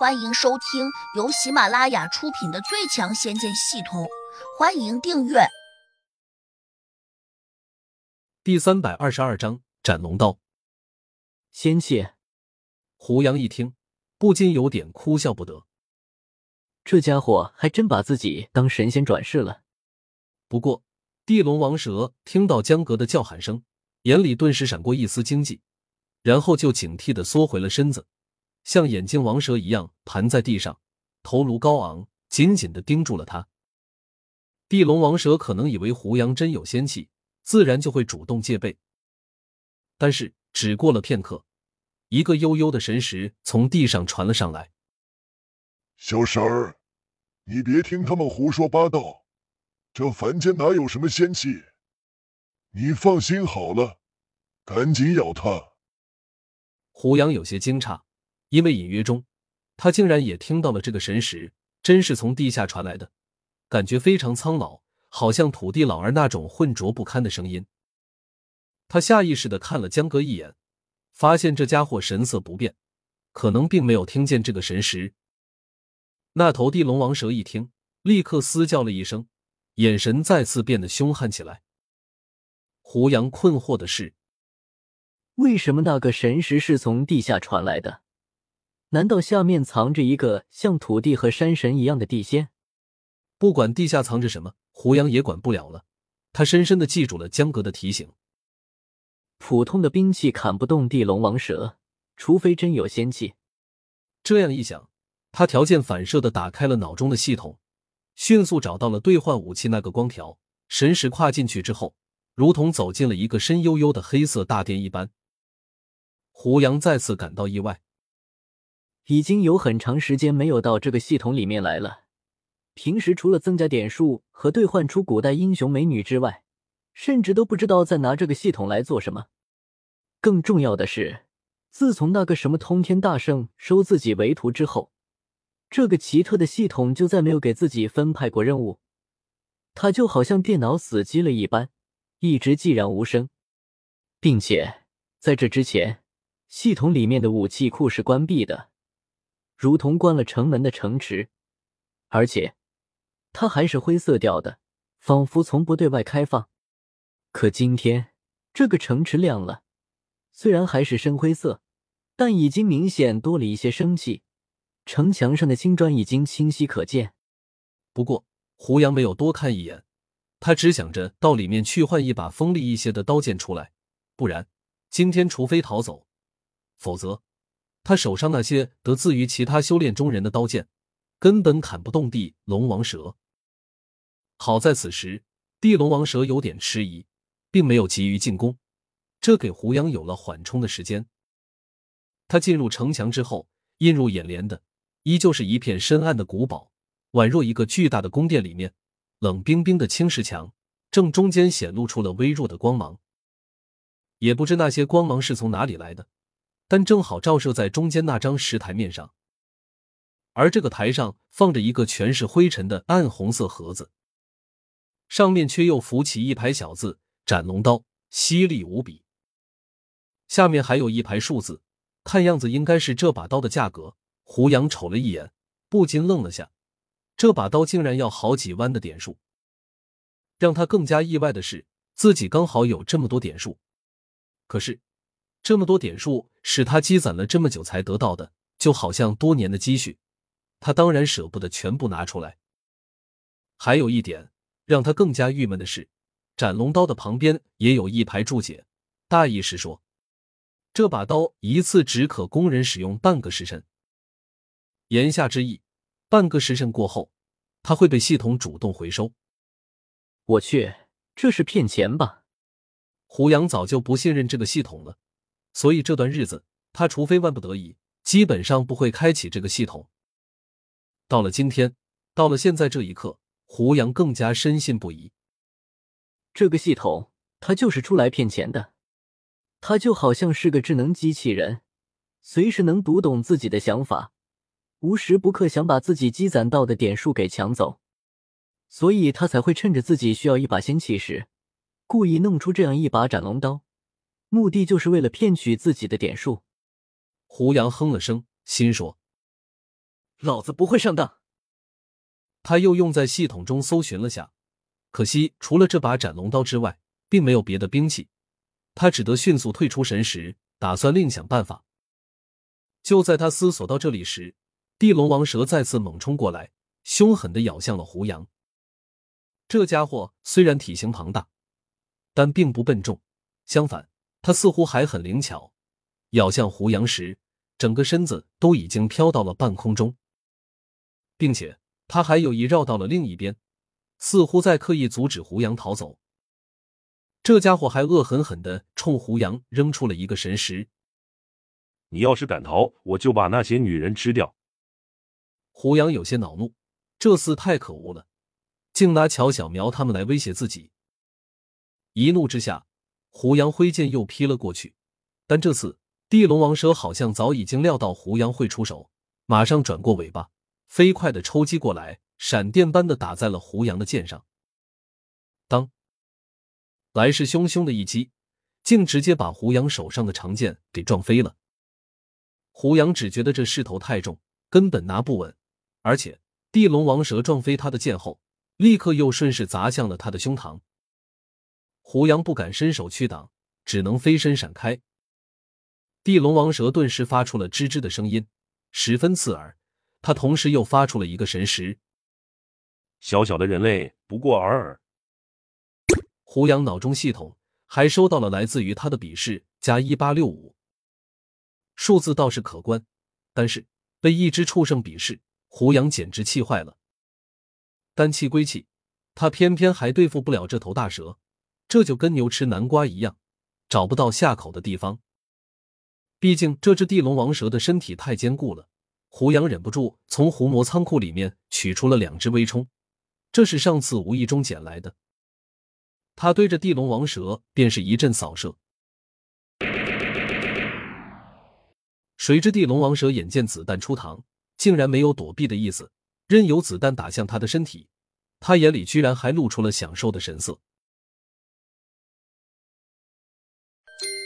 欢迎收听由喜马拉雅出品的《最强仙剑系统》，欢迎订阅。第三百二十二章斩龙刀。仙气，胡杨一听，不禁有点哭笑不得。这家伙还真把自己当神仙转世了。不过，地龙王蛇听到江阁的叫喊声，眼里顿时闪过一丝惊悸，然后就警惕的缩回了身子。像眼镜王蛇一样盘在地上，头颅高昂，紧紧的盯住了他。地龙王蛇可能以为胡杨真有仙气，自然就会主动戒备。但是只过了片刻，一个悠悠的神识从地上传了上来：“小婶儿，你别听他们胡说八道，这凡间哪有什么仙气？你放心好了，赶紧咬他。”胡杨有些惊诧。因为隐约中，他竟然也听到了这个神石，真是从地下传来的，感觉非常苍老，好像土地老儿那种浑浊不堪的声音。他下意识的看了江哥一眼，发现这家伙神色不变，可能并没有听见这个神石。那头地龙王蛇一听，立刻嘶叫了一声，眼神再次变得凶悍起来。胡杨困惑的是，为什么那个神石是从地下传来的？难道下面藏着一个像土地和山神一样的地仙？不管地下藏着什么，胡杨也管不了了。他深深的记住了江格的提醒：普通的兵器砍不动地龙王蛇，除非真有仙气。这样一想，他条件反射的打开了脑中的系统，迅速找到了兑换武器那个光条。神识跨进去之后，如同走进了一个深幽幽的黑色大殿一般。胡杨再次感到意外。已经有很长时间没有到这个系统里面来了。平时除了增加点数和兑换出古代英雄美女之外，甚至都不知道在拿这个系统来做什么。更重要的是，自从那个什么通天大圣收自己为徒之后，这个奇特的系统就再没有给自己分派过任务。他就好像电脑死机了一般，一直寂然无声，并且在这之前，系统里面的武器库是关闭的。如同关了城门的城池，而且它还是灰色调的，仿佛从不对外开放。可今天这个城池亮了，虽然还是深灰色，但已经明显多了一些生气。城墙上的青砖已经清晰可见。不过胡杨没有多看一眼，他只想着到里面去换一把锋利一些的刀剑出来，不然今天除非逃走，否则。他手上那些得自于其他修炼中人的刀剑，根本砍不动地龙王蛇。好在此时地龙王蛇有点迟疑，并没有急于进攻，这给胡杨有了缓冲的时间。他进入城墙之后，映入眼帘的依旧是一片深暗的古堡，宛若一个巨大的宫殿里面，冷冰冰的青石墙正中间显露出了微弱的光芒，也不知那些光芒是从哪里来的。但正好照射在中间那张石台面上，而这个台上放着一个全是灰尘的暗红色盒子，上面却又浮起一排小字：“斩龙刀，犀利无比。”下面还有一排数字，看样子应该是这把刀的价格。胡杨瞅了一眼，不禁愣了下，这把刀竟然要好几万的点数。让他更加意外的是，自己刚好有这么多点数，可是。这么多点数是他积攒了这么久才得到的，就好像多年的积蓄，他当然舍不得全部拿出来。还有一点让他更加郁闷的是，斩龙刀的旁边也有一排注解，大意是说，这把刀一次只可供人使用半个时辰。言下之意，半个时辰过后，他会被系统主动回收。我去，这是骗钱吧？胡杨早就不信任这个系统了。所以这段日子，他除非万不得已，基本上不会开启这个系统。到了今天，到了现在这一刻，胡杨更加深信不疑。这个系统，他就是出来骗钱的。他就好像是个智能机器人，随时能读懂自己的想法，无时不刻想把自己积攒到的点数给抢走。所以他才会趁着自己需要一把仙器时，故意弄出这样一把斩龙刀。目的就是为了骗取自己的点数。胡杨哼了声，心说：“老子不会上当。他又用在系统中搜寻了下，可惜除了这把斩龙刀之外，并没有别的兵器。他只得迅速退出神石，打算另想办法。就在他思索到这里时，地龙王蛇再次猛冲过来，凶狠的咬向了胡杨。这家伙虽然体型庞大，但并不笨重，相反，他似乎还很灵巧。咬向胡杨时，整个身子都已经飘到了半空中，并且他还有意绕到了另一边，似乎在刻意阻止胡杨逃走。这家伙还恶狠狠的冲胡杨扔出了一个神石。你要是敢逃，我就把那些女人吃掉。胡杨有些恼怒，这厮太可恶了，竟拿乔小苗他们来威胁自己。一怒之下，胡杨挥剑又劈了过去，但这次。地龙王蛇好像早已经料到胡杨会出手，马上转过尾巴，飞快的抽击过来，闪电般的打在了胡杨的剑上。当，来势汹汹的一击，竟直接把胡杨手上的长剑给撞飞了。胡杨只觉得这势头太重，根本拿不稳，而且地龙王蛇撞飞他的剑后，立刻又顺势砸向了他的胸膛。胡杨不敢伸手去挡，只能飞身闪开。地龙王蛇顿时发出了吱吱的声音，十分刺耳。他同时又发出了一个神识：“小小的人类不过尔尔。”胡杨脑中系统还收到了来自于他的鄙视加一八六五，数字倒是可观，但是被一只畜生鄙视，胡杨简直气坏了。但气归气，他偏偏还对付不了这头大蛇，这就跟牛吃南瓜一样，找不到下口的地方。毕竟这只地龙王蛇的身体太坚固了，胡杨忍不住从胡魔仓库里面取出了两只微冲，这是上次无意中捡来的。他对着地龙王蛇便是一阵扫射，谁知地龙王蛇眼见子弹出膛，竟然没有躲避的意思，任由子弹打向他的身体，他眼里居然还露出了享受的神色。